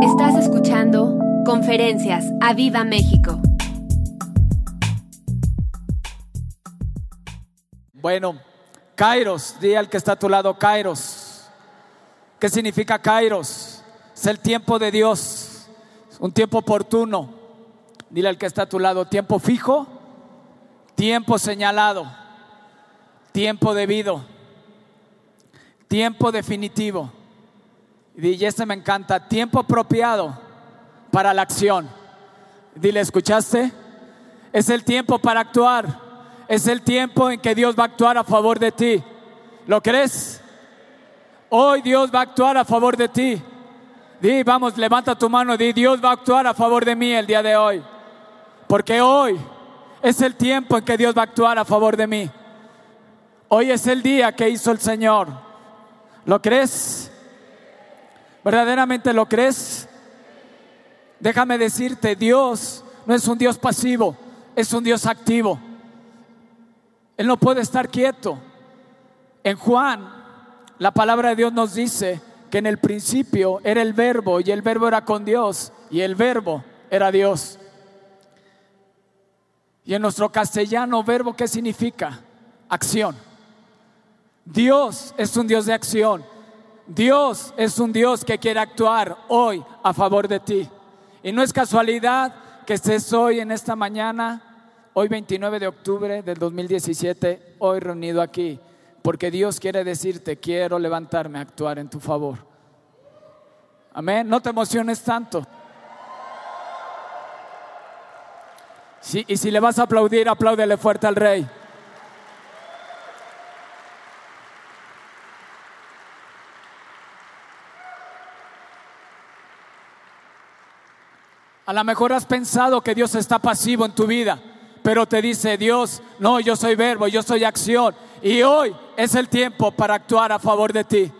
Estás escuchando Conferencias a Viva México. Bueno, Kairos, di al que está a tu lado, Kairos. ¿Qué significa Kairos? Es el tiempo de Dios, un tiempo oportuno. Dile al que está a tu lado, tiempo fijo, tiempo señalado, tiempo debido, tiempo definitivo. Y este me encanta, tiempo apropiado para la acción. Dile, ¿escuchaste? Es el tiempo para actuar. Es el tiempo en que Dios va a actuar a favor de ti. ¿Lo crees? Hoy Dios va a actuar a favor de ti. Di, vamos, levanta tu mano, di, Dios va a actuar a favor de mí el día de hoy. Porque hoy es el tiempo en que Dios va a actuar a favor de mí. Hoy es el día que hizo el Señor. ¿Lo crees? ¿Verdaderamente lo crees? Déjame decirte, Dios no es un Dios pasivo, es un Dios activo. Él no puede estar quieto. En Juan, la palabra de Dios nos dice que en el principio era el verbo y el verbo era con Dios y el verbo era Dios. Y en nuestro castellano, verbo, ¿qué significa? Acción. Dios es un Dios de acción. Dios es un Dios que quiere actuar hoy a favor de ti. Y no es casualidad que estés hoy en esta mañana, hoy 29 de octubre del 2017, hoy reunido aquí, porque Dios quiere decirte, quiero levantarme a actuar en tu favor. Amén, no te emociones tanto. y si le vas a aplaudir, apláudele fuerte al rey. A lo mejor has pensado que Dios está pasivo en tu vida, pero te dice Dios, no, yo soy verbo, yo soy acción. Y hoy es el tiempo para actuar a favor de ti.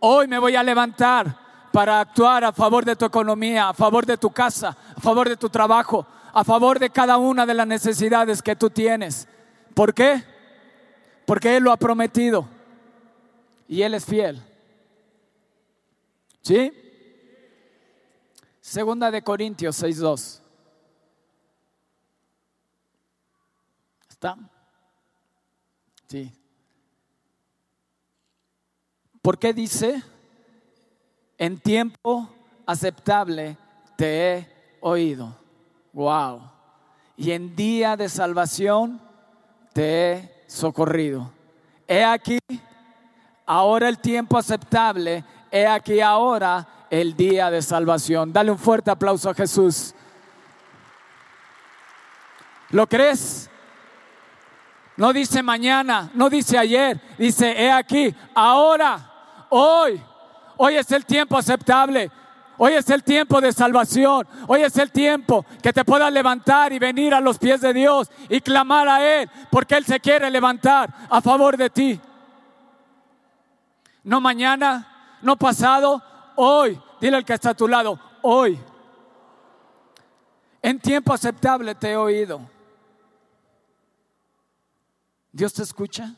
Hoy me voy a levantar para actuar a favor de tu economía, a favor de tu casa, a favor de tu trabajo, a favor de cada una de las necesidades que tú tienes. ¿Por qué? Porque Él lo ha prometido y Él es fiel. ¿Sí? Segunda de Corintios 6.2. ¿Está? Sí. ¿Por qué dice? En tiempo aceptable te he oído. Wow. Y en día de salvación te he socorrido. He aquí, ahora el tiempo aceptable, he aquí ahora el día de salvación. Dale un fuerte aplauso a Jesús. ¿Lo crees? No dice mañana, no dice ayer, dice, he aquí, ahora, hoy, hoy es el tiempo aceptable. Hoy es el tiempo de salvación. Hoy es el tiempo que te puedas levantar y venir a los pies de Dios y clamar a Él, porque Él se quiere levantar a favor de ti. No mañana, no pasado, hoy. Dile al que está a tu lado, hoy. En tiempo aceptable te he oído. ¿Dios te escucha?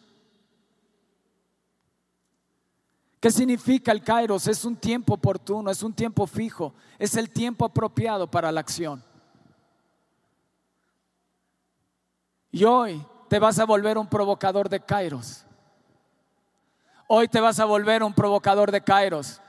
¿Qué significa el Kairos? Es un tiempo oportuno, es un tiempo fijo, es el tiempo apropiado para la acción. Y hoy te vas a volver un provocador de Kairos. Hoy te vas a volver un provocador de Kairos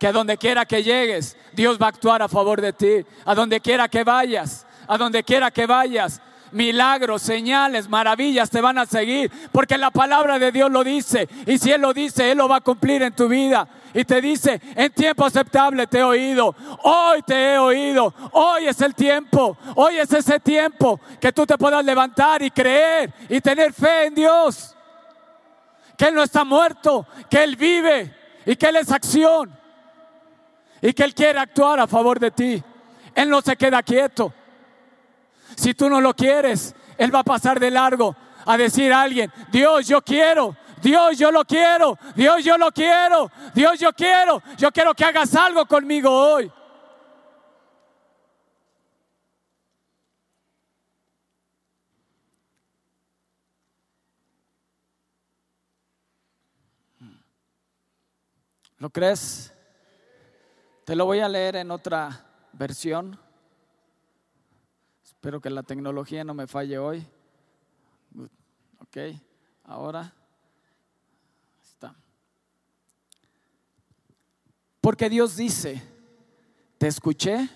que a donde quiera que llegues, Dios va a actuar a favor de ti. A donde quiera que vayas, a donde quiera que vayas, milagros, señales, maravillas te van a seguir, porque la palabra de Dios lo dice, y si Él lo dice, Él lo va a cumplir en tu vida. Y te dice, en tiempo aceptable te he oído, hoy te he oído, hoy es el tiempo, hoy es ese tiempo que tú te puedas levantar y creer y tener fe en Dios, que Él no está muerto, que Él vive y que Él es acción y que Él quiere actuar a favor de ti. Él no se queda quieto. Si tú no lo quieres, Él va a pasar de largo a decir a alguien, Dios, yo quiero, Dios, yo lo quiero, Dios, yo lo quiero, Dios, yo quiero, yo quiero que hagas algo conmigo hoy. ¿Lo crees? Te lo voy a leer en otra versión. Espero que la tecnología no me falle hoy. Ok, ahora está. Porque Dios dice, te escuché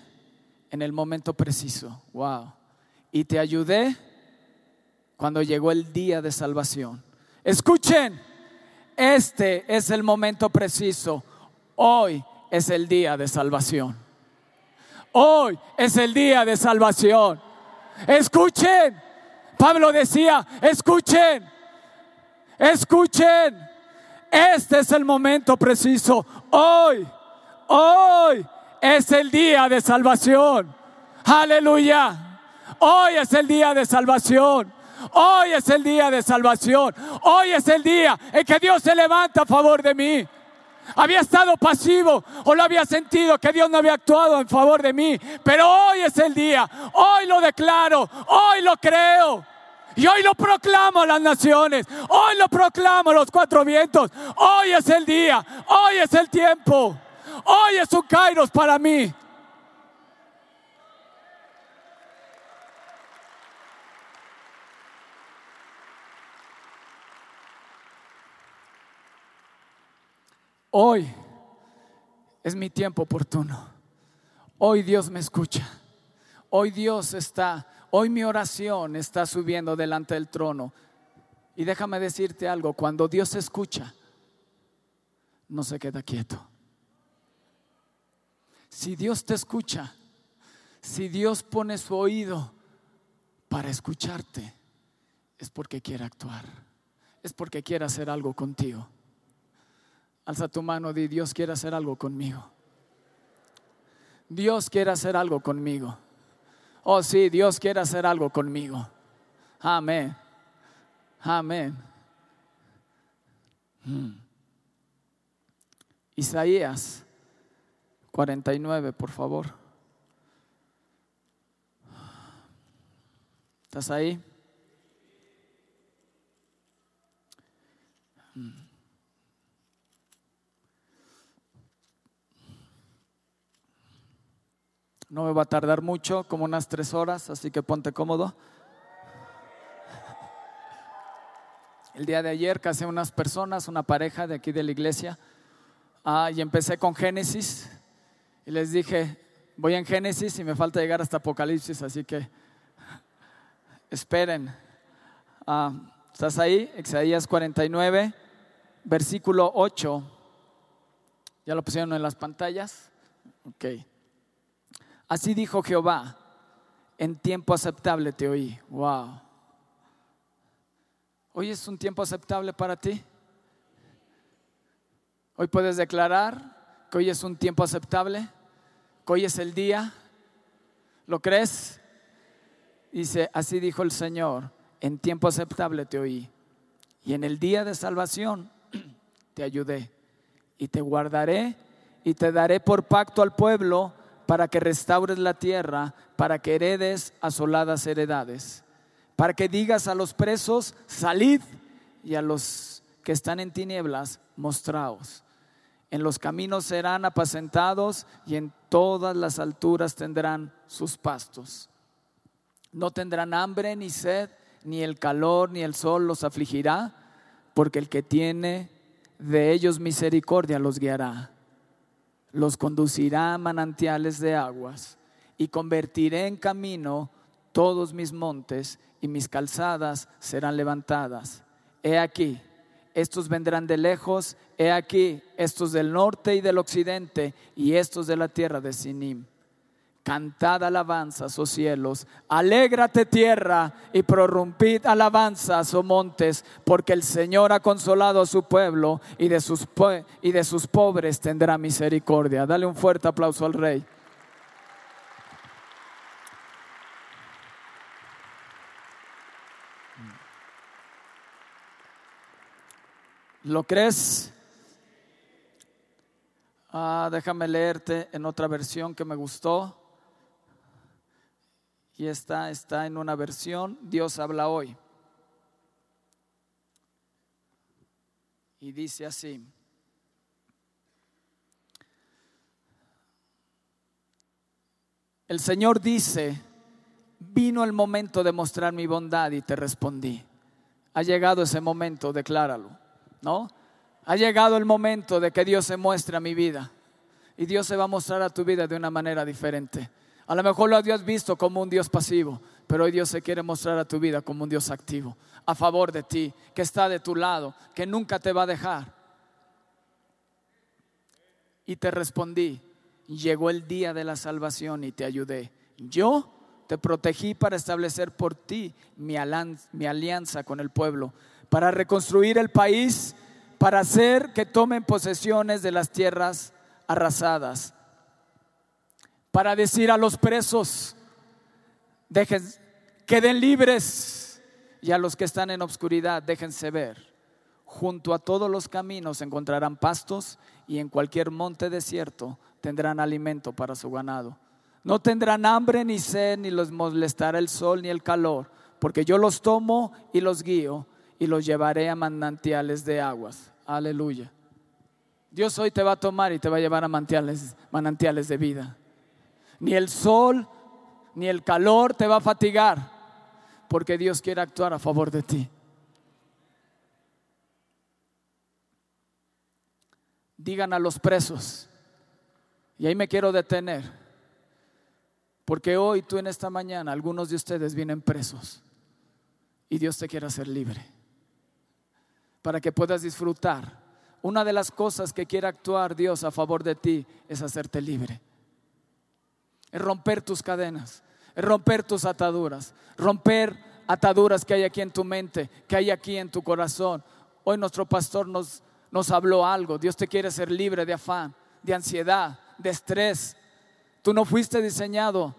en el momento preciso. Wow. Y te ayudé cuando llegó el día de salvación. Escuchen, este es el momento preciso. Hoy es el día de salvación. Hoy es el día de salvación. Escuchen. Pablo decía, escuchen, escuchen. Este es el momento preciso. Hoy, hoy es el día de salvación. Aleluya. Hoy es el día de salvación. Hoy es el día de salvación. Hoy es el día en que Dios se levanta a favor de mí. Había estado pasivo o lo había sentido que Dios no había actuado en favor de mí. Pero hoy es el día. Hoy lo declaro. Hoy lo creo. Y hoy lo proclamo a las naciones. Hoy lo proclamo a los cuatro vientos. Hoy es el día. Hoy es el tiempo. Hoy es un kairos para mí. Hoy es mi tiempo oportuno. Hoy Dios me escucha. Hoy Dios está, hoy mi oración está subiendo delante del trono. Y déjame decirte algo, cuando Dios escucha, no se queda quieto. Si Dios te escucha, si Dios pone su oído para escucharte, es porque quiere actuar, es porque quiere hacer algo contigo. Alza tu mano, di, Dios quiere hacer algo conmigo. Dios quiere hacer algo conmigo. Oh, sí, Dios quiere hacer algo conmigo. Amén. Amén. Hmm. Isaías 49, por favor. ¿Estás ahí? No me va a tardar mucho, como unas tres horas, así que ponte cómodo. El día de ayer casé unas personas, una pareja de aquí de la iglesia, ah, y empecé con Génesis. Y les dije, voy en Génesis y me falta llegar hasta Apocalipsis, así que esperen. Ah, ¿Estás ahí? Isaías 49, versículo 8. ¿Ya lo pusieron en las pantallas? Ok. Así dijo Jehová, en tiempo aceptable te oí. Wow. Hoy es un tiempo aceptable para ti. Hoy puedes declarar que hoy es un tiempo aceptable, que hoy es el día. ¿Lo crees? Dice, así dijo el Señor, en tiempo aceptable te oí. Y en el día de salvación te ayudé. Y te guardaré y te daré por pacto al pueblo para que restaures la tierra, para que heredes asoladas heredades, para que digas a los presos, salid, y a los que están en tinieblas, mostraos. En los caminos serán apacentados y en todas las alturas tendrán sus pastos. No tendrán hambre ni sed, ni el calor ni el sol los afligirá, porque el que tiene de ellos misericordia los guiará los conducirá a manantiales de aguas y convertiré en camino todos mis montes y mis calzadas serán levantadas. He aquí, estos vendrán de lejos, he aquí, estos del norte y del occidente y estos de la tierra de Sinim. Cantad alabanzas, oh cielos, alégrate tierra y prorrumpid alabanzas, oh montes, porque el Señor ha consolado a su pueblo y de sus, y de sus pobres tendrá misericordia. Dale un fuerte aplauso al Rey. ¿Lo crees? Ah, déjame leerte en otra versión que me gustó. Y esta está en una versión, Dios habla hoy. Y dice así. El Señor dice, vino el momento de mostrar mi bondad y te respondí. Ha llegado ese momento, decláralo, ¿no? Ha llegado el momento de que Dios se muestre a mi vida y Dios se va a mostrar a tu vida de una manera diferente. A lo mejor lo habías visto como un Dios pasivo, pero hoy Dios se quiere mostrar a tu vida como un Dios activo, a favor de ti, que está de tu lado, que nunca te va a dejar. Y te respondí, llegó el día de la salvación y te ayudé. Yo te protegí para establecer por ti mi, alianza con el pueblo, para reconstruir el país, para hacer que tomen posesiones de las tierras arrasadas, para decir a los presos, dejen, queden libres y a los que están en obscuridad, déjense ver. Junto a todos los caminos encontrarán pastos y en cualquier monte desierto tendrán alimento para su ganado. No tendrán hambre ni sed, ni los molestará el sol ni el calor, porque yo los tomo y los guío y los llevaré a manantiales de aguas. Aleluya. Dios hoy te va a tomar y te va a llevar a manantiales, manantiales de vida. Ni el sol ni el calor te va a fatigar, porque Dios quiere actuar a favor de ti. Digan a los presos, y ahí me quiero detener. Porque hoy tú en esta mañana, algunos de ustedes vienen presos y Dios te quiere hacer libre. Para que puedas disfrutar. Una de las cosas que quiere actuar Dios a favor de ti es hacerte libre. Es romper tus cadenas, es romper tus ataduras, romper ataduras que hay aquí en tu mente, que hay aquí en tu corazón. Hoy nuestro pastor nos, nos habló algo. Dios te quiere ser libre de afán, de ansiedad, de estrés. Tú no fuiste diseñado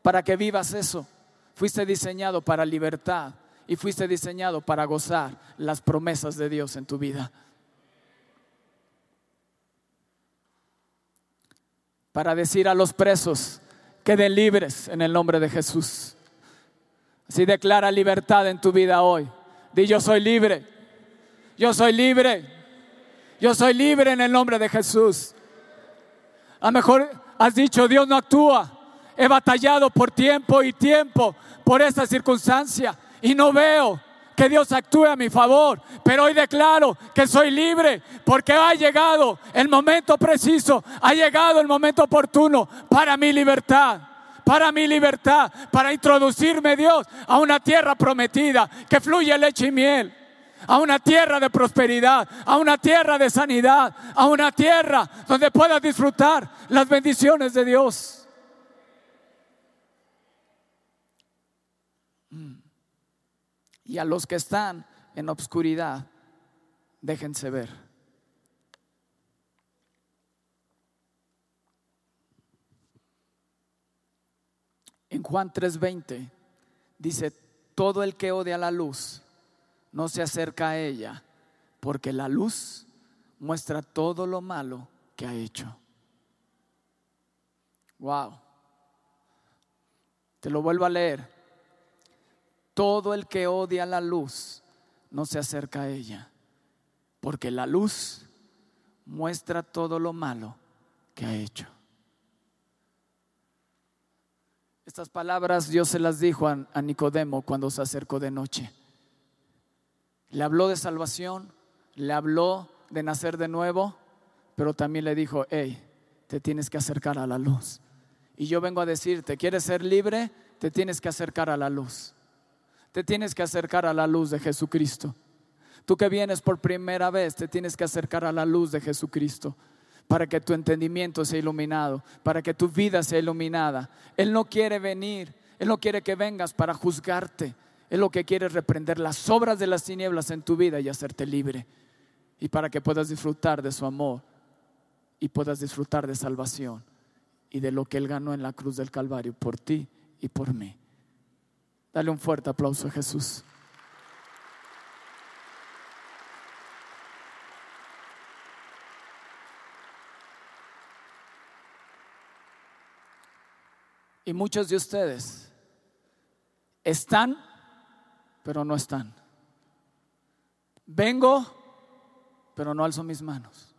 para que vivas eso. Fuiste diseñado para libertad y fuiste diseñado para gozar las promesas de Dios en tu vida. Para decir a los presos, queden libres en el nombre de Jesús. Así declara libertad en tu vida hoy. Di yo soy libre. Yo soy libre. Yo soy libre en el nombre de Jesús. A lo mejor has dicho, Dios no actúa. He batallado por tiempo y tiempo por esta circunstancia y no veo que Dios actúe a mi favor. Pero hoy declaro que soy libre porque ha llegado el momento preciso, ha llegado el momento oportuno para mi libertad para mi libertad, para introducirme Dios a una tierra prometida que fluye leche y miel a una tierra de prosperidad, a una tierra de sanidad, a una tierra donde puedas disfrutar las bendiciones de Dios. Mm. Y a los que están en obscuridad, déjense ver. En Juan 3:20 dice, todo el que odia la luz no se acerca a ella, porque la luz muestra todo lo malo que ha hecho. Wow. Te lo vuelvo a leer. Todo el que odia la luz no se acerca a ella, porque la luz muestra todo lo malo que ha hecho. Estas palabras Dios se las dijo a, Nicodemo cuando se acercó de noche. Le habló de salvación, le habló de nacer de nuevo, pero también le dijo, hey, te tienes que acercar a la luz. Y yo vengo a decirte, ¿quieres ser libre? Te tienes que acercar a la luz. Te tienes que acercar a la luz de Jesucristo. Tú que vienes por primera vez, te tienes que acercar a la luz de Jesucristo para que tu entendimiento sea iluminado, para que tu vida sea iluminada. Él no quiere venir, Él no quiere que vengas para juzgarte, es lo que quiere reprender las obras de las tinieblas en tu vida y hacerte libre. Y para que puedas disfrutar de su amor y puedas disfrutar de salvación y de lo que Él ganó en la cruz del Calvario por ti y por mí. Dale un fuerte aplauso a Jesús. Y muchos de ustedes están pero no están. Vengo, pero no alzo mis manos.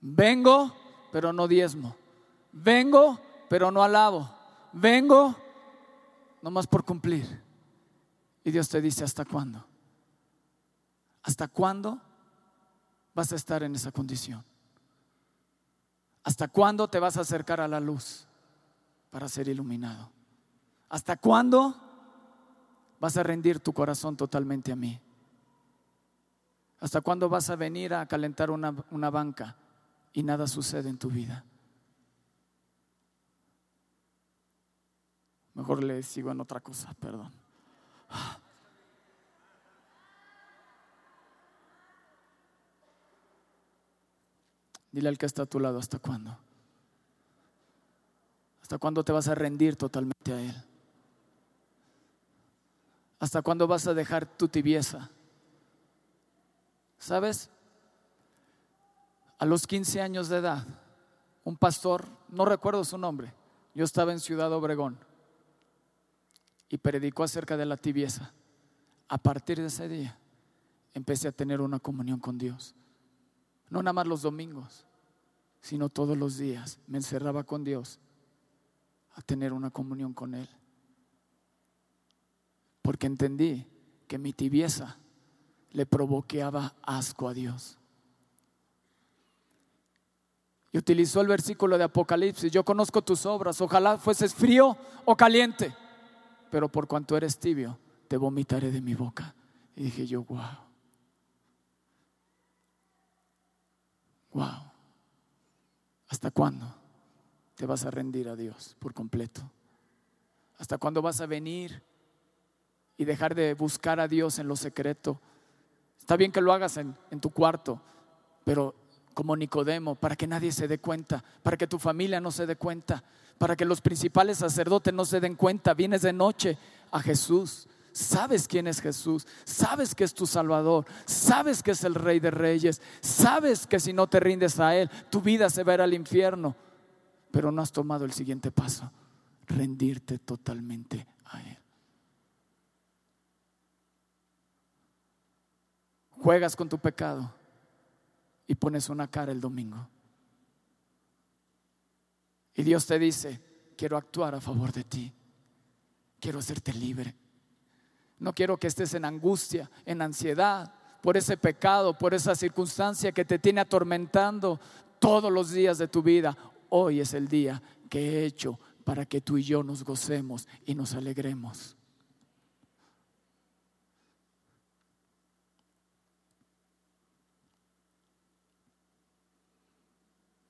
Vengo, pero no diezmo. Vengo, pero no alabo. vengo nomás por cumplir. Y Dios te dice, ¿hasta cuándo? ¿Hasta cuándo vas a estar en esa condición? ¿Hasta cuándo te vas a acercar a la luz para ser iluminado? ¿Hasta cuándo vas a rendir tu corazón totalmente a mí? ¿Hasta cuándo vas a venir a calentar una, una banca y nada sucede en tu vida? Mejor le sigo en otra cosa, perdón. Dile al que está a tu lado, ¿hasta cuándo? ¿Hasta cuándo te vas a rendir totalmente a Él? ¿Hasta cuándo vas a dejar tu tibieza? ¿Sabes? A los 15 años de edad, un pastor, no recuerdo su nombre, yo estaba en Ciudad Obregón y predicó acerca de la tibieza. A partir de ese día empecé a tener una comunión con Dios. No nada más los domingos, sino todos los días me encerraba con Dios a tener una comunión con Él. Porque entendí que mi tibieza le provocaba asco a Dios. Y utilizó el versículo de Apocalipsis, yo conozco tus obras, ojalá fueses frío o caliente pero por cuanto eres tibio, te vomitaré de mi boca. Y dije yo, wow. Wow. ¿Hasta cuándo te vas a rendir a Dios por completo? ¿Hasta cuándo vas a venir y dejar de buscar a Dios en lo secreto? Está bien que lo hagas en, en tu cuarto, pero como Nicodemo, para que nadie se dé cuenta, para que tu familia no se dé cuenta, para que los principales sacerdotes no se den cuenta. Vienes de noche a Jesús. Sabes quién es Jesús, sabes que es tu Salvador, sabes que es el Rey de Reyes, sabes que si no te rindes a Él, tu vida se va a ir al infierno, pero no has tomado el siguiente paso, rendirte totalmente a Él. Juegas con tu pecado y pones una cara el domingo. Y Dios te dice, quiero actuar a favor de ti. Quiero hacerte libre. No quiero que estés en angustia, en ansiedad por ese pecado, por esa circunstancia que te tiene atormentando todos los días de tu vida. Hoy es el día que he hecho para que tú y yo nos gocemos y nos alegremos.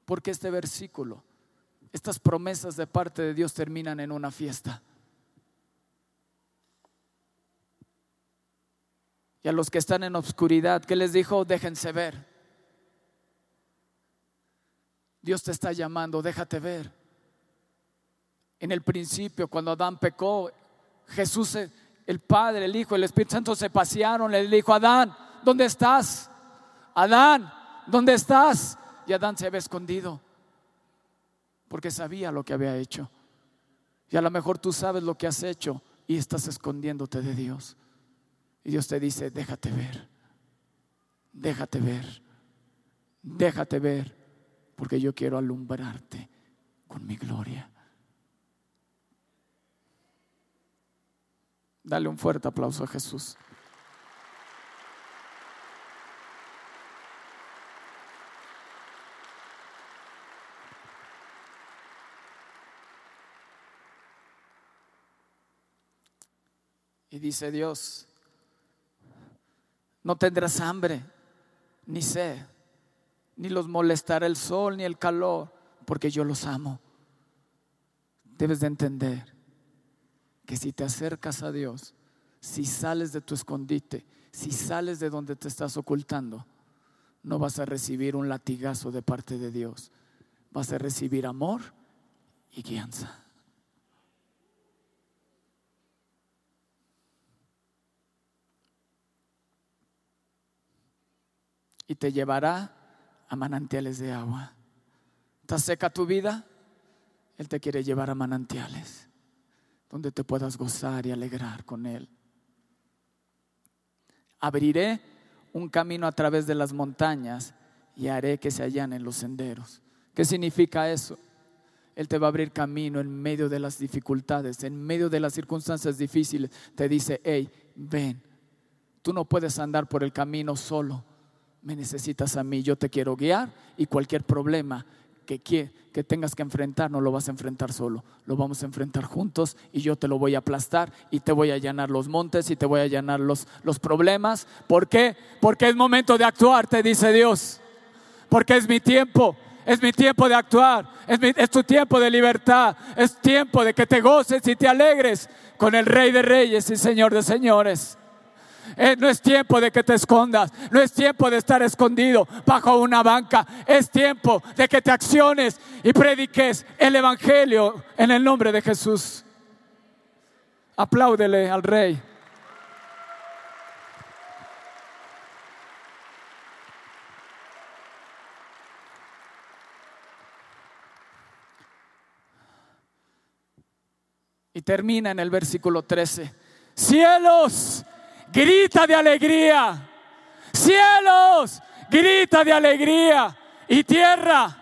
Porque este versículo estas promesas de parte de Dios terminan en una fiesta. Y a los que están en obscuridad, ¿qué les dijo? Déjense ver. Dios te está llamando, déjate ver. En el principio, cuando Adán pecó, Jesús, el Padre, el Hijo, el Espíritu Santo se pasearon, le dijo, Adán, ¿dónde estás? Adán, ¿dónde estás? Y Adán se había escondido porque sabía lo que había hecho. Y a lo mejor tú sabes lo que has hecho y estás escondiéndote de Dios. Y Dios te dice, déjate ver, déjate ver, déjate ver, porque yo quiero alumbrarte con mi gloria. Dale un fuerte aplauso a Jesús. Dice Dios, no tendrás hambre, ni sed, ni los molestará el sol, ni el calor, porque yo los amo. Debes de entender que si te acercas a Dios, si sales de tu escondite, si sales de donde te estás ocultando, no vas a recibir un latigazo de parte de Dios, vas a recibir amor y guianza. Y te llevará a manantiales de agua. ¿Está seca tu vida? Él te quiere llevar a manantiales donde te puedas gozar y alegrar con Él. Abriré un camino a través de las montañas y haré que se en los senderos. ¿Qué significa eso? Él te va a abrir camino en medio de las dificultades, en medio de las circunstancias difíciles. Te dice, hey, ven, tú no puedes andar por el camino solo. Me necesitas a mí, yo te quiero guiar y cualquier problema que, que tengas que enfrentar no lo vas a enfrentar solo, lo vamos a enfrentar juntos y yo te lo voy a aplastar y te voy a llenar los montes y te voy a llenar los, los problemas. ¿Por qué? Porque es momento de actuar, te dice Dios. Porque es mi tiempo. Es mi tiempo de actuar, es, tu tiempo de libertad, es tiempo de que te goces y te alegres con el Rey de Reyes y Señor de Señores. Eh, no es tiempo de que te escondas, no es tiempo de estar escondido bajo una banca, es tiempo de que te acciones y prediques el Evangelio en el nombre de Jesús. Apláudele al Rey. Y termina en el versículo 13. Cielos, grita de alegría. Cielos, grita de alegría. Y tierra,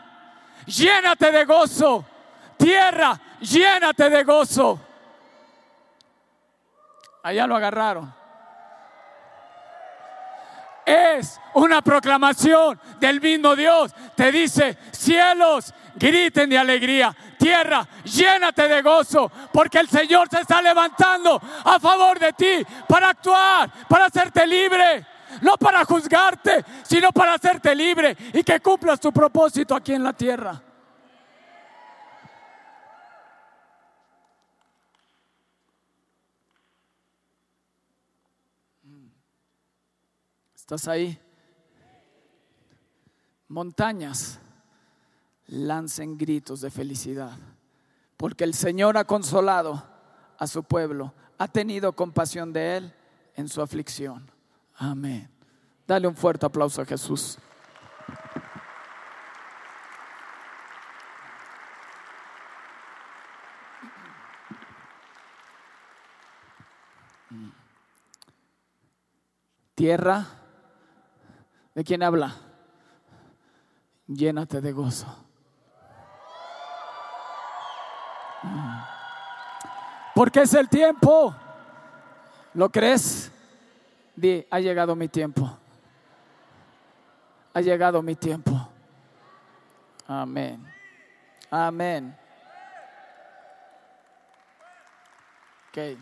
llénate de gozo. Tierra, llénate de gozo. Allá lo agarraron. Es una proclamación del mismo Dios. Te dice, cielos, griten de alegría. Tierra, llénate de gozo, porque el Señor se está levantando a favor de ti para actuar, para hacerte libre. No para juzgarte, sino para hacerte libre y que cumplas tu propósito aquí en la tierra. ¿Estás ahí? Montañas lancen gritos de felicidad, porque el Señor ha consolado a su pueblo, ha tenido compasión de él en su aflicción. Amén. Dale un fuerte aplauso a Jesús. Tierra, ¿de quién habla? Llénate de gozo. Porque es el tiempo. ¿Lo crees? Di, ha llegado mi tiempo. Ha llegado mi tiempo. Amén. Amén. Okay.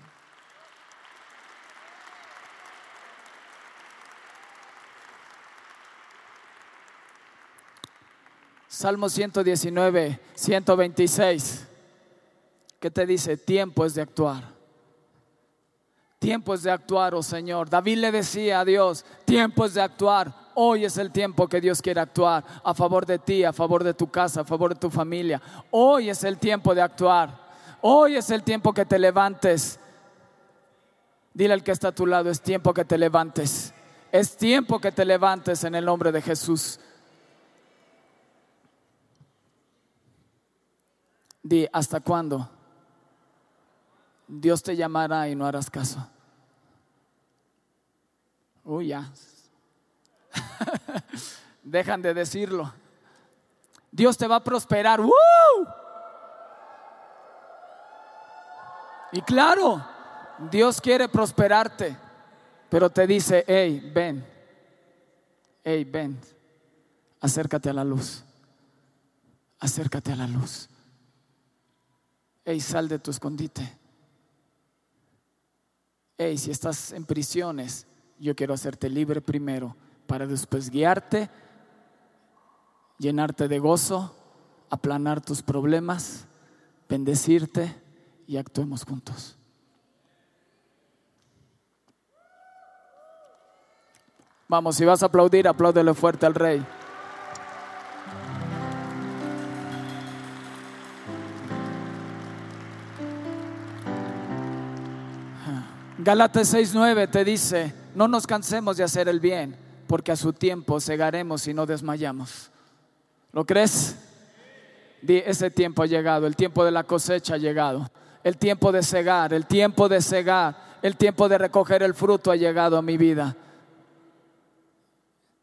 Salmo 119, 126. ¿Qué te dice? Tiempo es de actuar. Tiempo es de actuar, oh Señor. David le decía a Dios, tiempo es de actuar. Hoy es el tiempo que Dios quiere actuar a favor de ti, a favor de tu casa, a favor de tu familia. Hoy es el tiempo de actuar. Hoy es el tiempo que te levantes. Dile al que está a tu lado, es tiempo que te levantes. Es tiempo que te levantes en el nombre de Jesús. Di, ¿hasta cuándo? Dios te llamará y no harás caso. Uy, ya. Dejan de decirlo. Dios te va a prosperar. Y claro, Dios quiere prosperarte, pero te dice, hey, ven, hey, ven, acércate a la luz, acércate a la luz, hey, sal de tu escondite hey, si estás en prisiones, yo quiero hacerte libre primero para después guiarte, llenarte de gozo, aplanar tus problemas, bendecirte y actuemos juntos. Vamos, si vas a aplaudir, apláudele fuerte al rey. Galatas 6:9 te dice, no nos cansemos de hacer el bien, porque a su tiempo segaremos y no desmayamos. ¿Lo crees? ese tiempo ha llegado, el tiempo de la cosecha ha llegado, el tiempo de cegar, el tiempo de cegar, el tiempo de recoger el fruto ha llegado a mi vida.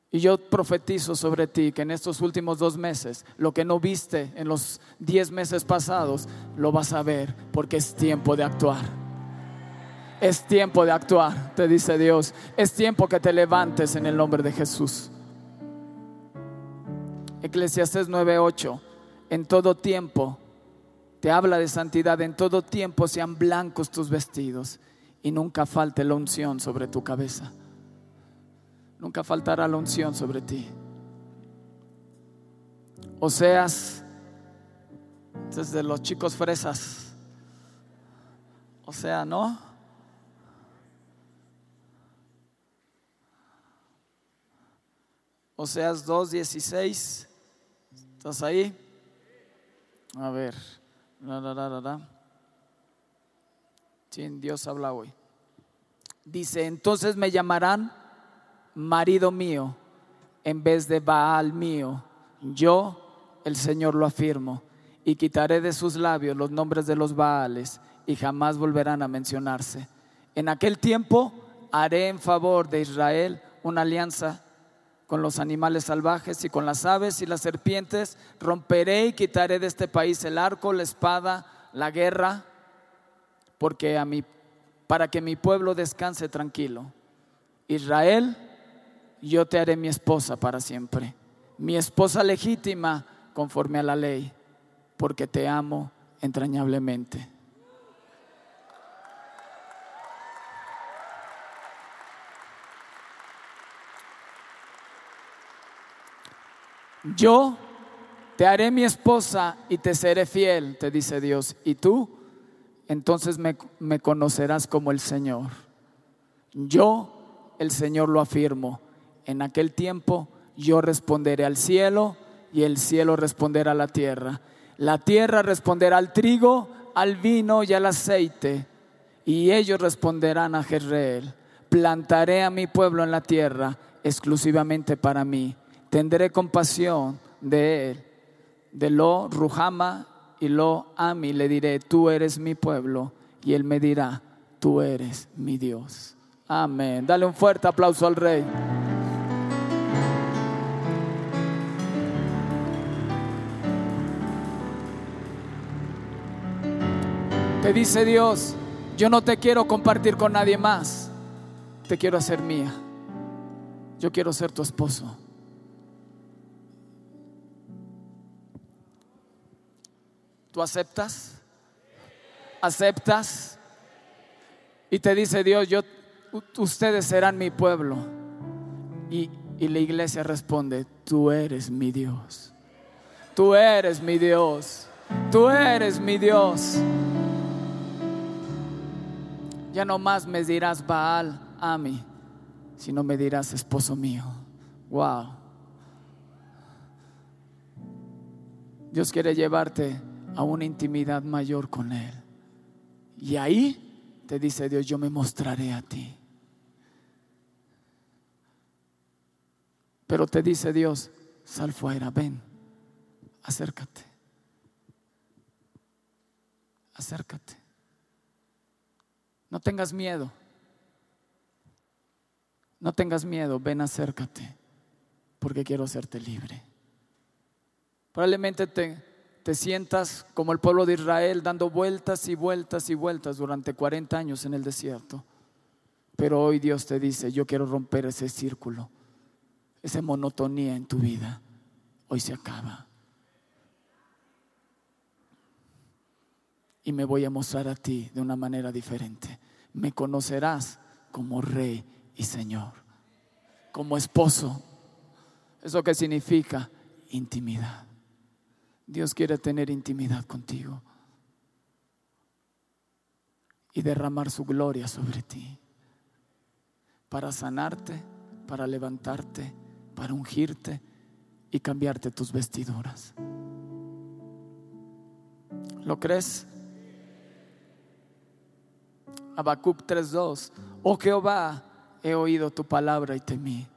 Y yo profetizo sobre ti que en estos últimos dos meses, lo que no viste en los diez meses pasados, lo vas a ver porque es tiempo de actuar. Es tiempo de actuar, te dice Dios. Es tiempo que te levantes en el nombre de Jesús. Eclesiastes 9:8. En todo tiempo te habla de santidad, en todo tiempo sean blancos tus vestidos y nunca falte la unción sobre tu cabeza. Nunca faltará la unción sobre ti. O seas desde los chicos fresas. O sea, ¿no? O seas 2.16. ¿Estás ahí? A ver. Sí, Dios habla hoy. Dice, entonces me llamarán marido mío en vez de Baal mío. Yo, el Señor, lo afirmo, y quitaré de sus labios los nombres de los Baales y jamás volverán a mencionarse. En aquel tiempo haré en favor de Israel una alianza con los animales salvajes y con las aves y las serpientes. Romperé y quitaré de este país el arco, la espada, la guerra, porque a para que mi pueblo descanse tranquilo. Israel, yo te haré mi esposa para siempre, mi esposa legítima conforme a la ley, porque te amo entrañablemente. Yo te haré mi esposa y te seré fiel, te dice Dios. Y tú, entonces me, conocerás como el Señor. Yo, el Señor lo afirmo. En aquel tiempo yo responderé al cielo y el cielo responderá a la tierra. La tierra responderá al trigo, al vino y al aceite. Y ellos responderán a Jezreel. Plantaré a mi pueblo en la tierra exclusivamente para mí tendré compasión de él. De lo Ruhama y lo Ami le diré, tú eres mi pueblo. Y él me dirá, tú eres mi Dios. Amén. Dale un fuerte aplauso al rey. Te dice Dios, yo no te quiero compartir con nadie más, te quiero hacer mía. Yo quiero ser tu esposo. ¿Tú aceptas? ¿Aceptas? Y te dice Dios, yo, ustedes serán mi pueblo. Y, y la iglesia responde, tú eres mi Dios. Tú eres mi Dios. Tú eres mi Dios. Ya no más me dirás Baal a mí, sino me dirás esposo mío. Wow. Dios quiere llevarte a una intimidad mayor con Él. Y ahí te dice Dios, yo me mostraré a ti. Pero te dice Dios, sal fuera, ven, acércate. Acércate. No tengas miedo. No tengas miedo, ven, acércate, porque quiero hacerte libre. Probablemente te, te sientas como el pueblo de Israel dando vueltas y vueltas y vueltas durante 40 años en el desierto. Pero hoy Dios te dice, yo quiero romper ese círculo, esa monotonía en tu vida. Hoy se acaba. Y me voy a mostrar a ti de una manera diferente. Me conocerás como rey y señor, como esposo. ¿Eso qué significa? Intimidad. Dios quiere tener intimidad contigo y derramar su gloria sobre ti para sanarte, para levantarte, para ungirte y cambiarte tus vestiduras. ¿Lo crees? Habacuc 3:2 Oh Jehová, he oído tu palabra y temí.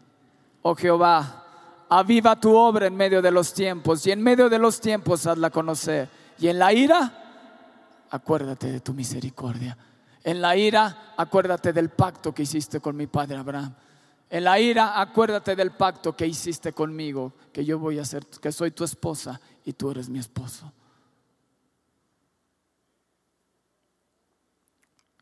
Oh Jehová, aviva tu obra en medio de los tiempos y en medio de los tiempos hazla conocer. Y en la ira, acuérdate de tu misericordia. En la ira, acuérdate del pacto que hiciste con mi padre Abraham. En la ira, acuérdate del pacto que hiciste conmigo, que yo voy a ser, que soy tu esposa y tú eres mi esposo.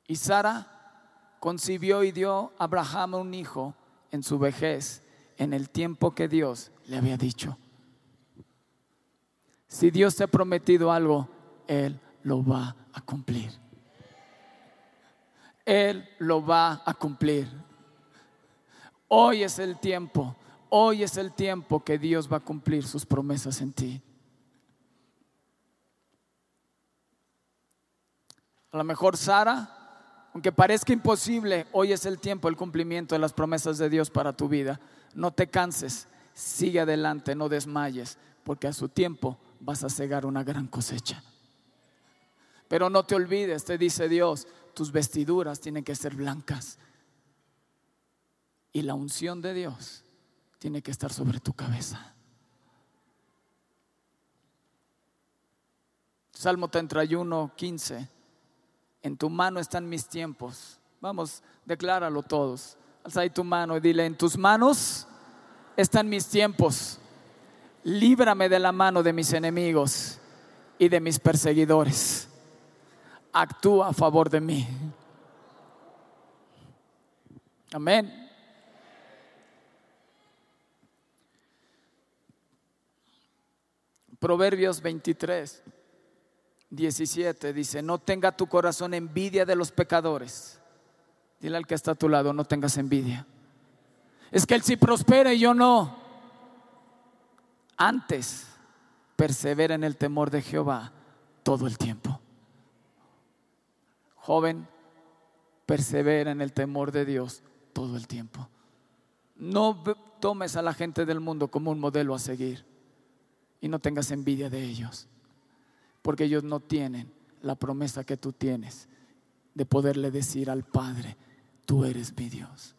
Y Sara concibió y dio a Abraham un hijo en su vejez, en el tiempo que Dios le había dicho. Si Dios te ha prometido algo, Él lo va a cumplir. Él lo va a cumplir. Hoy es el tiempo, hoy es el tiempo que Dios va a cumplir sus promesas en ti. A lo mejor Sara, aunque parezca imposible, hoy es el tiempo, el cumplimiento de las promesas de Dios para tu vida. No te canses, sigue adelante, no desmayes, porque a su tiempo vas a cegar una gran cosecha. Pero no te olvides, te dice Dios, tus vestiduras tienen que ser blancas. Y la unción de Dios tiene que estar sobre tu cabeza. Salmo 31, 15. En tu mano están mis tiempos. Vamos, decláralo todos. Alza ahí tu mano y dile, en tus manos están mis tiempos. Líbrame de la mano de mis enemigos y de mis perseguidores. Actúa a favor de mí. Amén. Proverbios 23, 17 dice, no tenga tu corazón envidia de los pecadores. Dile al que está a tu lado, no tengas envidia. Es que él sí prospera y yo no. Antes, persevera en el temor de Jehová todo el tiempo. Joven, persevera en el temor de Dios todo el tiempo. No tomes a la gente del mundo como un modelo a seguir y no tengas envidia de ellos, porque ellos no tienen la promesa que tú tienes de poderle decir al Padre, tú eres mi Dios.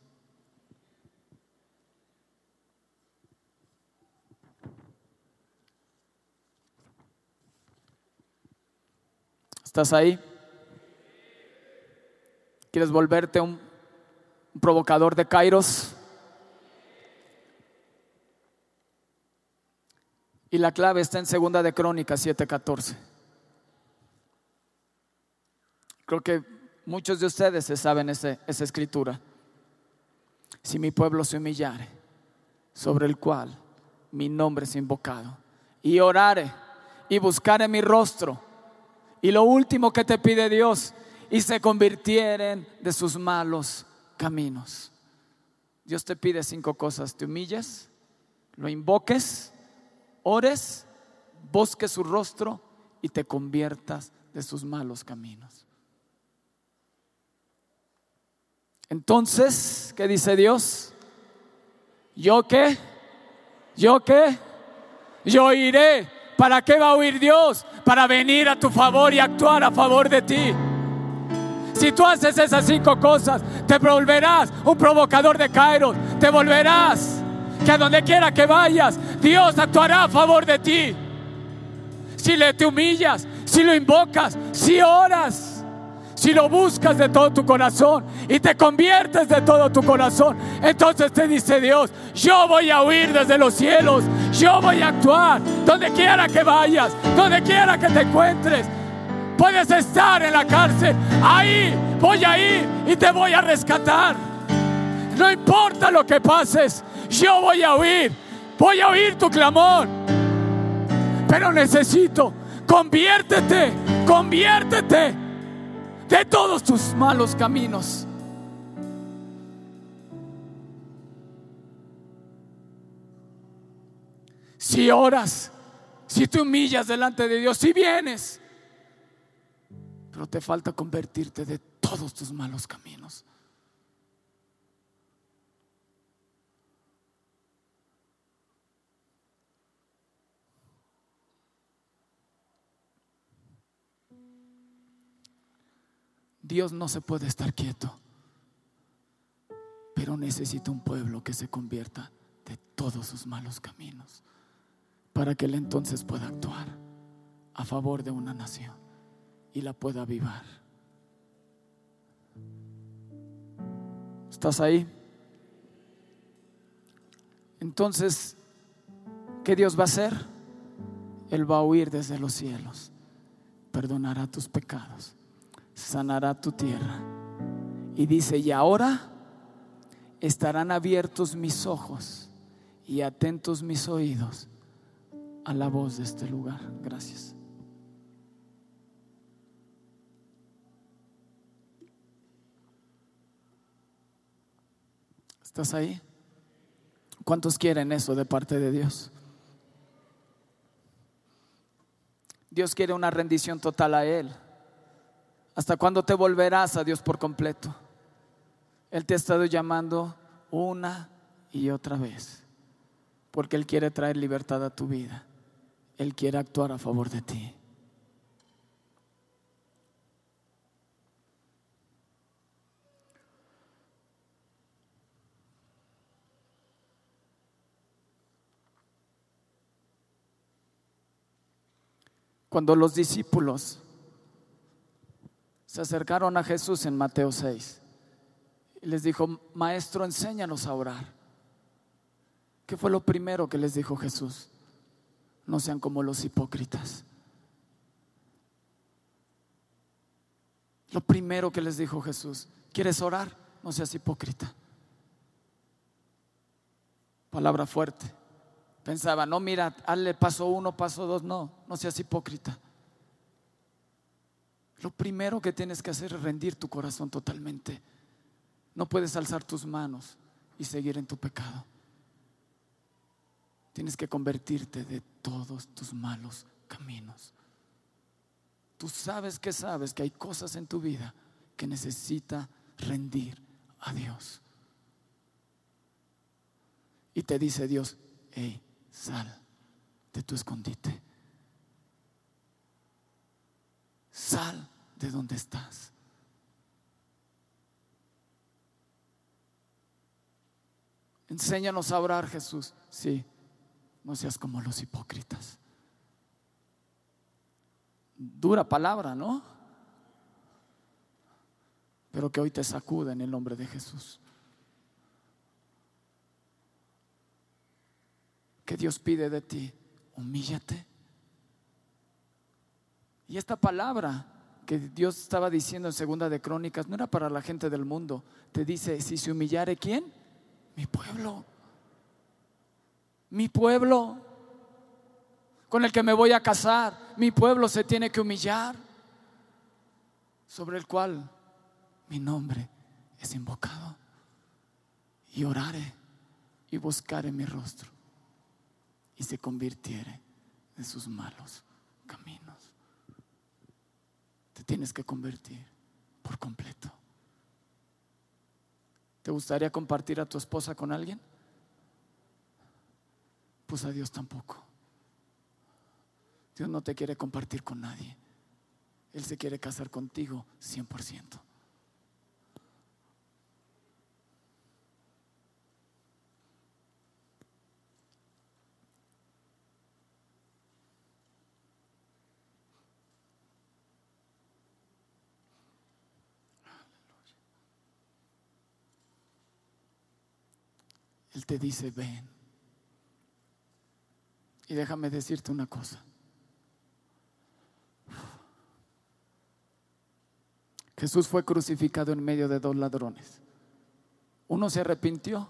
¿Estás ahí? ¿Quieres volverte un, provocador de Kairos? Y la clave está en segunda de Crónicas 7:14. Creo que muchos de ustedes se saben esa escritura. Si mi pueblo se humillare, sobre el cual mi nombre es invocado, y orare y buscare mi rostro, y lo último que te pide Dios, y se convirtieren de sus malos caminos. Dios te pide cinco cosas, te humilles, lo invoques, ores, busques su rostro y te conviertas de sus malos caminos. Entonces, ¿qué dice Dios? ¿Yo qué? ¿Yo qué? Yo iré. ¿Para qué va a oír Dios? Para venir a tu favor y actuar a favor de ti. Si tú haces esas cinco cosas, te volverás un provocador de Cairo. Te volverás que a donde quiera que vayas, Dios actuará a favor de ti. Si le te humillas, si lo invocas, si oras, si lo buscas de todo tu corazón y te conviertes de todo tu corazón, entonces te dice Dios, yo voy a huir desde los cielos, yo voy a actuar donde quiera que vayas, donde quiera que te encuentres. Puedes estar en la cárcel, ahí voy a ir y te voy a rescatar. No importa lo que pases, yo voy a oír, voy a oír tu clamor. Pero necesito, conviértete, conviértete de todos tus malos caminos. Si oras, si te humillas delante de Dios, si vienes, pero te falta convertirte de todos tus malos caminos. Dios no se puede estar quieto, pero necesita un pueblo que se convierta de todos sus malos caminos para que Él entonces pueda actuar a favor de una nación y la pueda avivar. ¿Estás ahí? Entonces, ¿qué Dios va a hacer? Él va a huir desde los cielos, perdonará tus pecados, sanará tu tierra. Y dice, y ahora estarán abiertos mis ojos y atentos mis oídos a la voz de este lugar. Gracias. ¿Estás ahí? ¿Cuántos quieren eso de parte de Dios? Dios quiere una rendición total a Él. ¿Hasta cuándo te volverás a Dios por completo? Él te ha estado llamando una y otra vez, porque Él quiere traer libertad a tu vida. Él quiere actuar a favor de ti. Cuando los discípulos se acercaron a Jesús en Mateo 6 y les dijo, Maestro, enséñanos a orar. ¿Qué fue lo primero que les dijo Jesús? No sean como los hipócritas. Lo primero que les dijo Jesús, ¿quieres orar? No seas hipócrita. Palabra fuerte. Pensaba, no, mira, hazle paso uno, paso dos, no, no seas hipócrita. Lo primero que tienes que hacer es rendir tu corazón totalmente. No puedes alzar tus manos y seguir en tu pecado. Tienes que convertirte de todos tus malos caminos. Tú sabes que sabes que hay cosas en tu vida que necesita rendir a Dios. Y te dice Dios, hey, Sal de tu escondite. Sal de donde estás. Enséñanos a orar, Jesús. Sí, no seas como los hipócritas. Dura palabra, ¿no? Pero que hoy te sacuda en el nombre de Jesús. que Dios pide de ti? Humíllate. Y esta palabra que Dios estaba diciendo en segunda de Crónicas no era para la gente del mundo. Te dice, si se humillare quién? Mi pueblo. Mi pueblo con el que me voy a casar. Mi pueblo se tiene que humillar. Sobre el cual mi nombre es invocado. Y oraré y buscaré mi rostro y se convirtiere en sus malos caminos. Tienes que convertir por completo. ¿Te gustaría compartir a tu esposa con alguien? Pues a Dios tampoco. Dios no te quiere compartir con nadie. Él se quiere casar contigo 100%. Él te dice, ven. Y déjame decirte una cosa. Jesús fue crucificado en medio de dos ladrones. Uno se arrepintió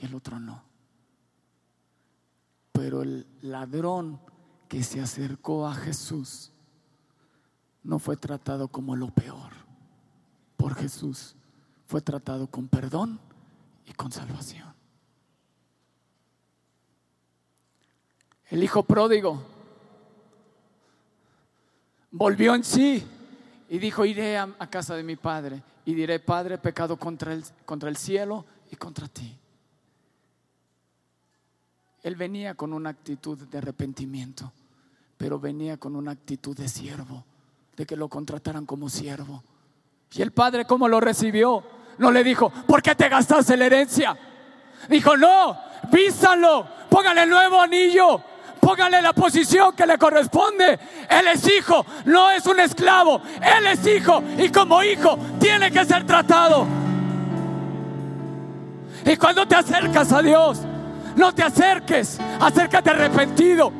y el otro no. Pero el ladrón que se acercó a Jesús no fue tratado como lo peor por Jesús. Fue tratado con perdón y con salvación. El hijo pródigo volvió en sí y dijo, iré a, casa de mi padre y diré, Padre, pecado contra el, contra el cielo y contra ti. Él venía con una actitud de arrepentimiento, pero venía con una actitud de siervo, de que lo contrataran como siervo. ¿Y el padre cómo lo recibió? No le dijo, ¿por qué te gastaste la herencia? Dijo, no, vístalo, póngale el nuevo anillo, póngale la posición que le corresponde. Él es hijo, no es un esclavo, él es hijo y como hijo tiene que ser tratado. Y cuando te acercas a Dios, no te acerques, acércate arrepentido,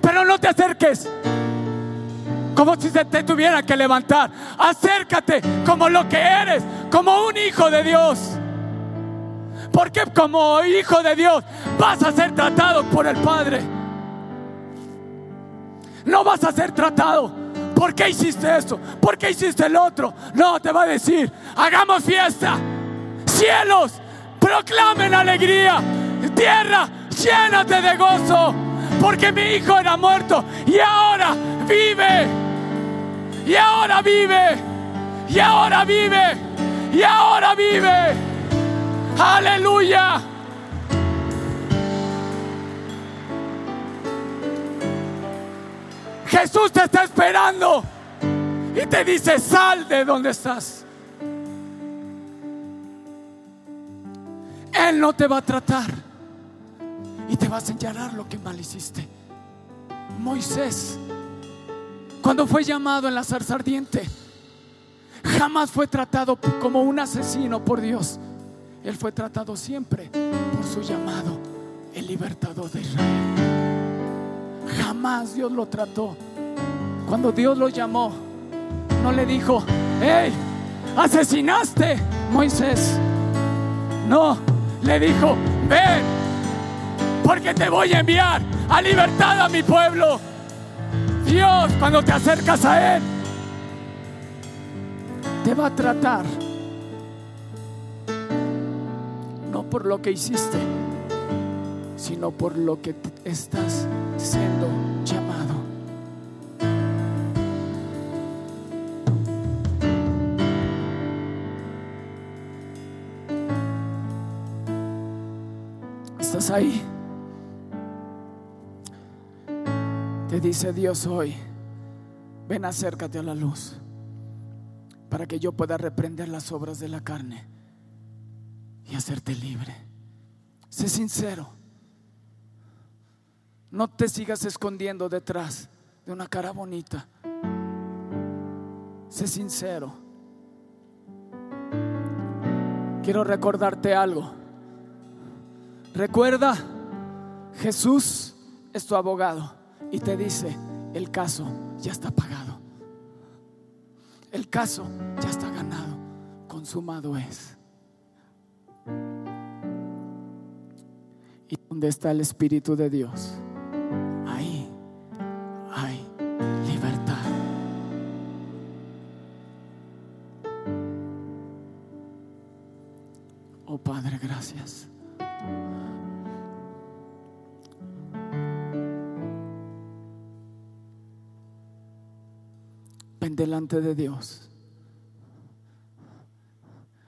pero no te acerques como si se te tuviera que levantar. Acércate como lo que eres, como un hijo de Dios. Porque como hijo de Dios vas a ser tratado por el Padre. No vas a ser tratado. ¿Por qué hiciste esto? ¿Por qué hiciste el otro? No, te va a decir, hagamos fiesta. Cielos, proclamen alegría. Tierra, llénate de gozo. Porque mi hijo era muerto y ahora vive. Y ahora vive. Y ahora vive. Y ahora vive. Aleluya. Jesús te está esperando y te dice, sal de donde estás. Él no te va a tratar y te va a señalar lo que mal hiciste. Moisés, cuando fue llamado en la zarza ardiente, jamás fue tratado como un asesino por Dios. Él fue tratado siempre por su llamado, el libertador de Israel. Jamás Dios lo trató. Cuando Dios lo llamó, no le dijo, hey, asesinaste, Moisés. No, le dijo, ven, porque te voy a enviar a libertad a mi pueblo. Dios, cuando te acercas a Él, te va a tratar. No por lo que hiciste, sino por lo que estás siendo llamado. ¿Estás ahí? Te dice Dios hoy, ven acércate a la luz para que yo pueda reprender las obras de la carne y hacerte libre. Sé sincero. No te sigas escondiendo detrás de una cara bonita. Sé sincero. Quiero recordarte algo. Recuerda, Jesús es tu abogado y te dice, el caso ya está pagado. El caso ya está ganado. Consumado es. ¿Y dónde está el Espíritu de Dios? Ahí hay libertad. Oh Padre, gracias. Delante de Dios.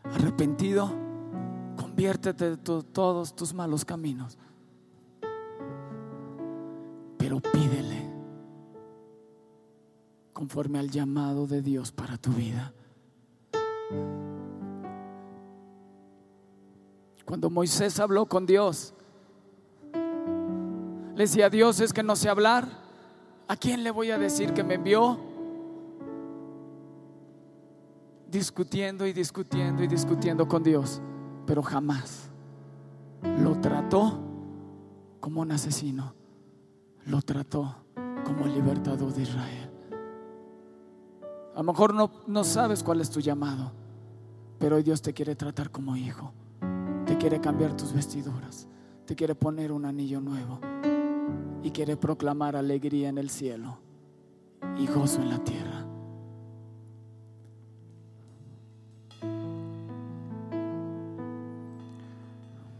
Arrepentido, conviértete de todos tus malos caminos. Pero pídele conforme al llamado de Dios para tu vida. Cuando Moisés habló con Dios, le decía, Dios es que no sé hablar. ¿A quién le voy a decir que me envió? Discutiendo y discutiendo y discutiendo con Dios, pero jamás lo trató como un asesino, lo trató como el libertador de Israel. A lo mejor no, no sabes cuál es tu llamado, pero hoy Dios te quiere tratar como hijo, te quiere cambiar tus vestiduras, te quiere poner un anillo nuevo y quiere proclamar alegría en el cielo y gozo en la tierra.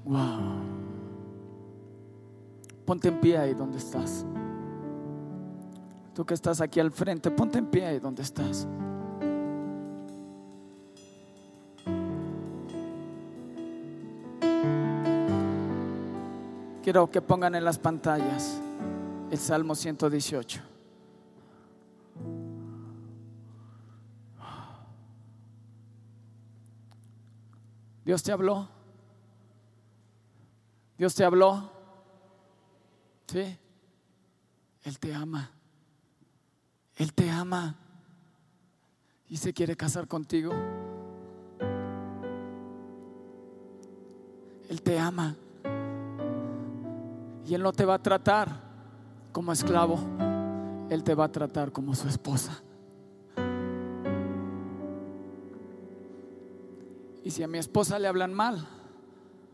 Wow. Ponte en pie ahí donde estás. Tú que estás aquí al frente, ponte en pie ahí donde estás. Quiero que pongan en las pantallas el Salmo 118. Dios te habló. Dios te habló. Sí. Él te ama. Él te ama. Y se quiere casar contigo. Él te ama. Y Él no te va a tratar como esclavo, Él te va a tratar como su esposa. Y si a mi esposa le hablan mal,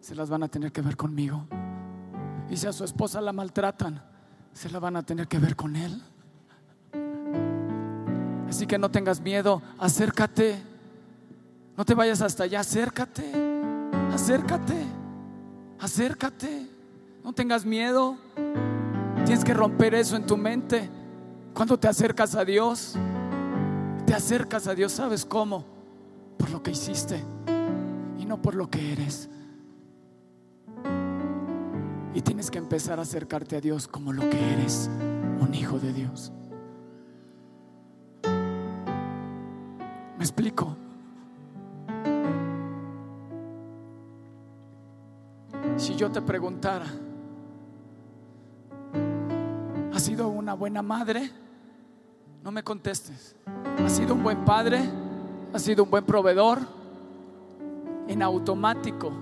se las van a tener que ver conmigo. Y si a su esposa la maltratan, se la van a tener que ver con él. Así que no tengas miedo, acércate. No te vayas hasta allá, acércate. Acércate. Acércate. No tengas miedo. Tienes que romper eso en tu mente. Cuando te acercas a Dios, te acercas a Dios, ¿sabes cómo? Por lo que hiciste y no por lo que eres. Y tienes que empezar a acercarte a Dios como lo que eres, un hijo de Dios. ¿Me explico? Si yo te preguntara, ¿has sido una buena madre? No me contestes. ¿Has sido un buen padre? ¿Has sido un buen proveedor? En automático.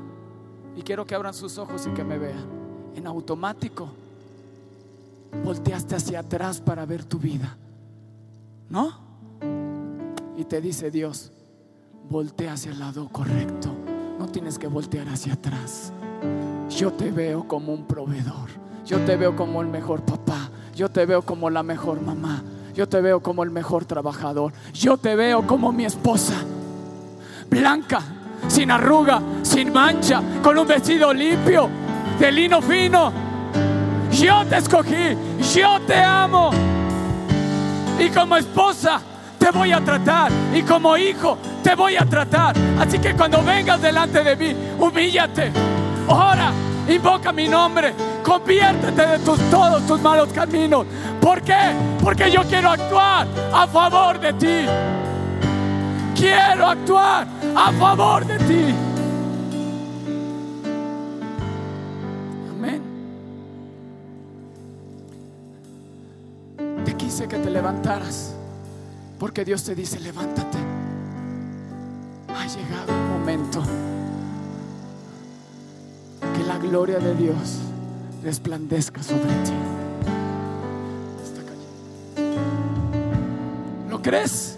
Y quiero que abran sus ojos y que me vean en automático volteaste hacia atrás para ver tu vida. ¿No? Y te dice Dios, voltea hacia el lado correcto. No tienes que voltear hacia atrás. Yo te veo como un proveedor. Yo te veo como el mejor papá. Yo te veo como la mejor mamá. Yo te veo como el mejor trabajador. Yo te veo como mi esposa. Blanca, sin arruga, sin mancha, con un vestido limpio, de lino fino. Yo te escogí, yo te amo. Y como esposa te voy a tratar. Y como hijo te voy a tratar. Así que cuando vengas delante de mí, humíllate. Ora, invoca mi nombre. Conviértete de tus, todos tus malos caminos. ¿Por qué? Porque yo quiero actuar a favor de ti. Quiero actuar a favor de ti. Que te levantaras, porque Dios te dice, levántate. Ha llegado el momento que la gloria de Dios resplandezca sobre ti. ¿Lo crees?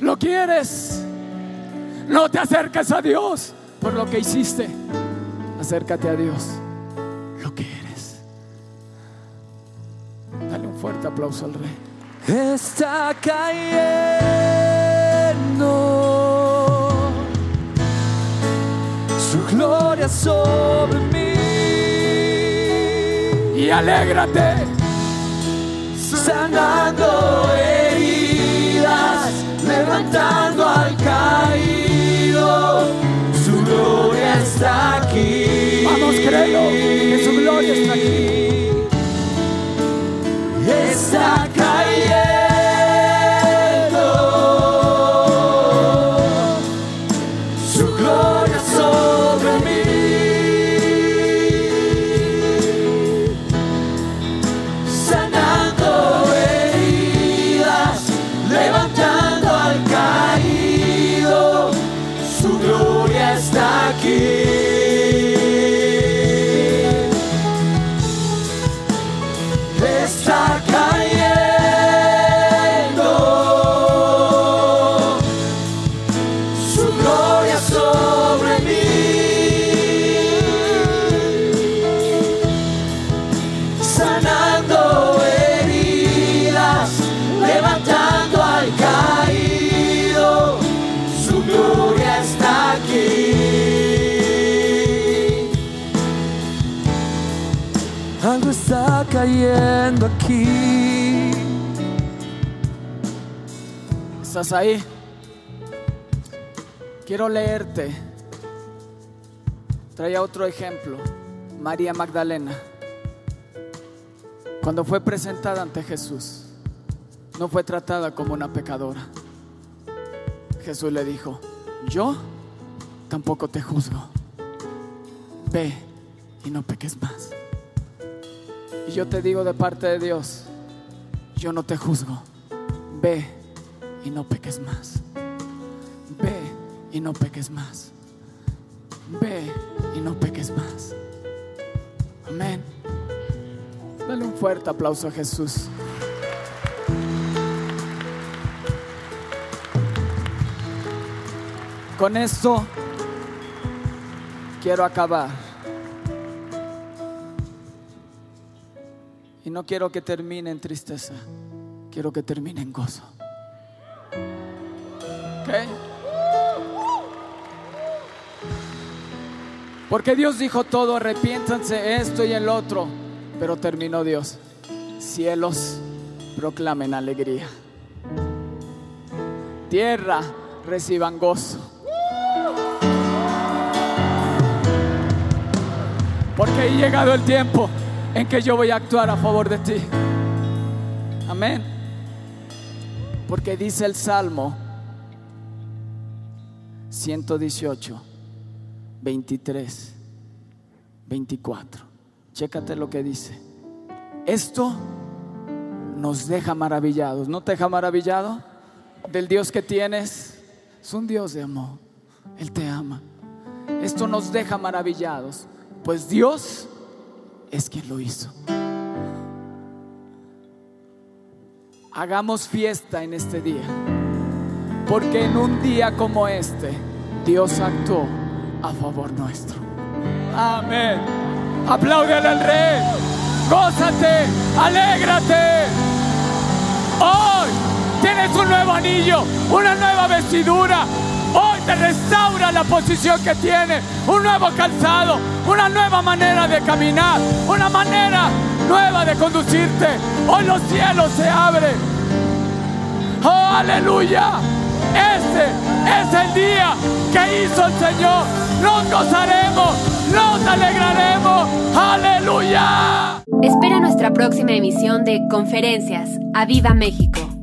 ¿Lo quieres? No te acerques a Dios por lo que hiciste. Acércate a Dios fuerte aplauso al Rey está cayendo su gloria sobre mí. Y alégrate, sanando heridas, levantando al caído. Su gloria está aquí. Vamos, creo que su gloria está aquí. desire. Aquí. ¿Estás ahí? Quiero leerte. Traía otro ejemplo. María Magdalena. Cuando fue presentada ante Jesús, no fue tratada como una pecadora. Jesús le dijo, yo tampoco te juzgo. Ve y no peques más. Y yo te digo de parte de Dios, yo no te juzgo. Ve y no peques más. Ve y no peques más. ve y no peques más. Amén. Dale un fuerte aplauso a Jesús. Con esto quiero acabar. Y no quiero que termine en tristeza, quiero que termine en gozo. ¿Ok? Porque Dios dijo todo, arrepiéntanse esto y el otro, pero terminó Dios. Cielos proclamen alegría. Tierra reciban gozo. Porque ha llegado el tiempo en que yo voy a actuar a favor de ti. Amén. Porque dice el Salmo 118, 23, 24. Chécate lo que dice. Esto nos deja maravillados. ¿No te deja maravillado? Del Dios que tienes. Es un Dios de amor. Él te ama. Esto nos deja maravillados. Pues Dios es quien lo hizo. Hagamos fiesta en este día. Porque en un día como este, Dios actuó a favor nuestro. Amén. Apláudele al rey. Gózate, alégrate. Hoy tienes un nuevo anillo, una nueva vestidura. Te restaura la posición que tienes, un nuevo calzado, una nueva manera de caminar, una manera nueva de conducirte. Hoy los cielos se abren. Oh, aleluya. Este es el día que hizo el Señor. Nos gozaremos, nos alegraremos. Aleluya. Espera nuestra próxima emisión de Conferencias. ¡A Viva México!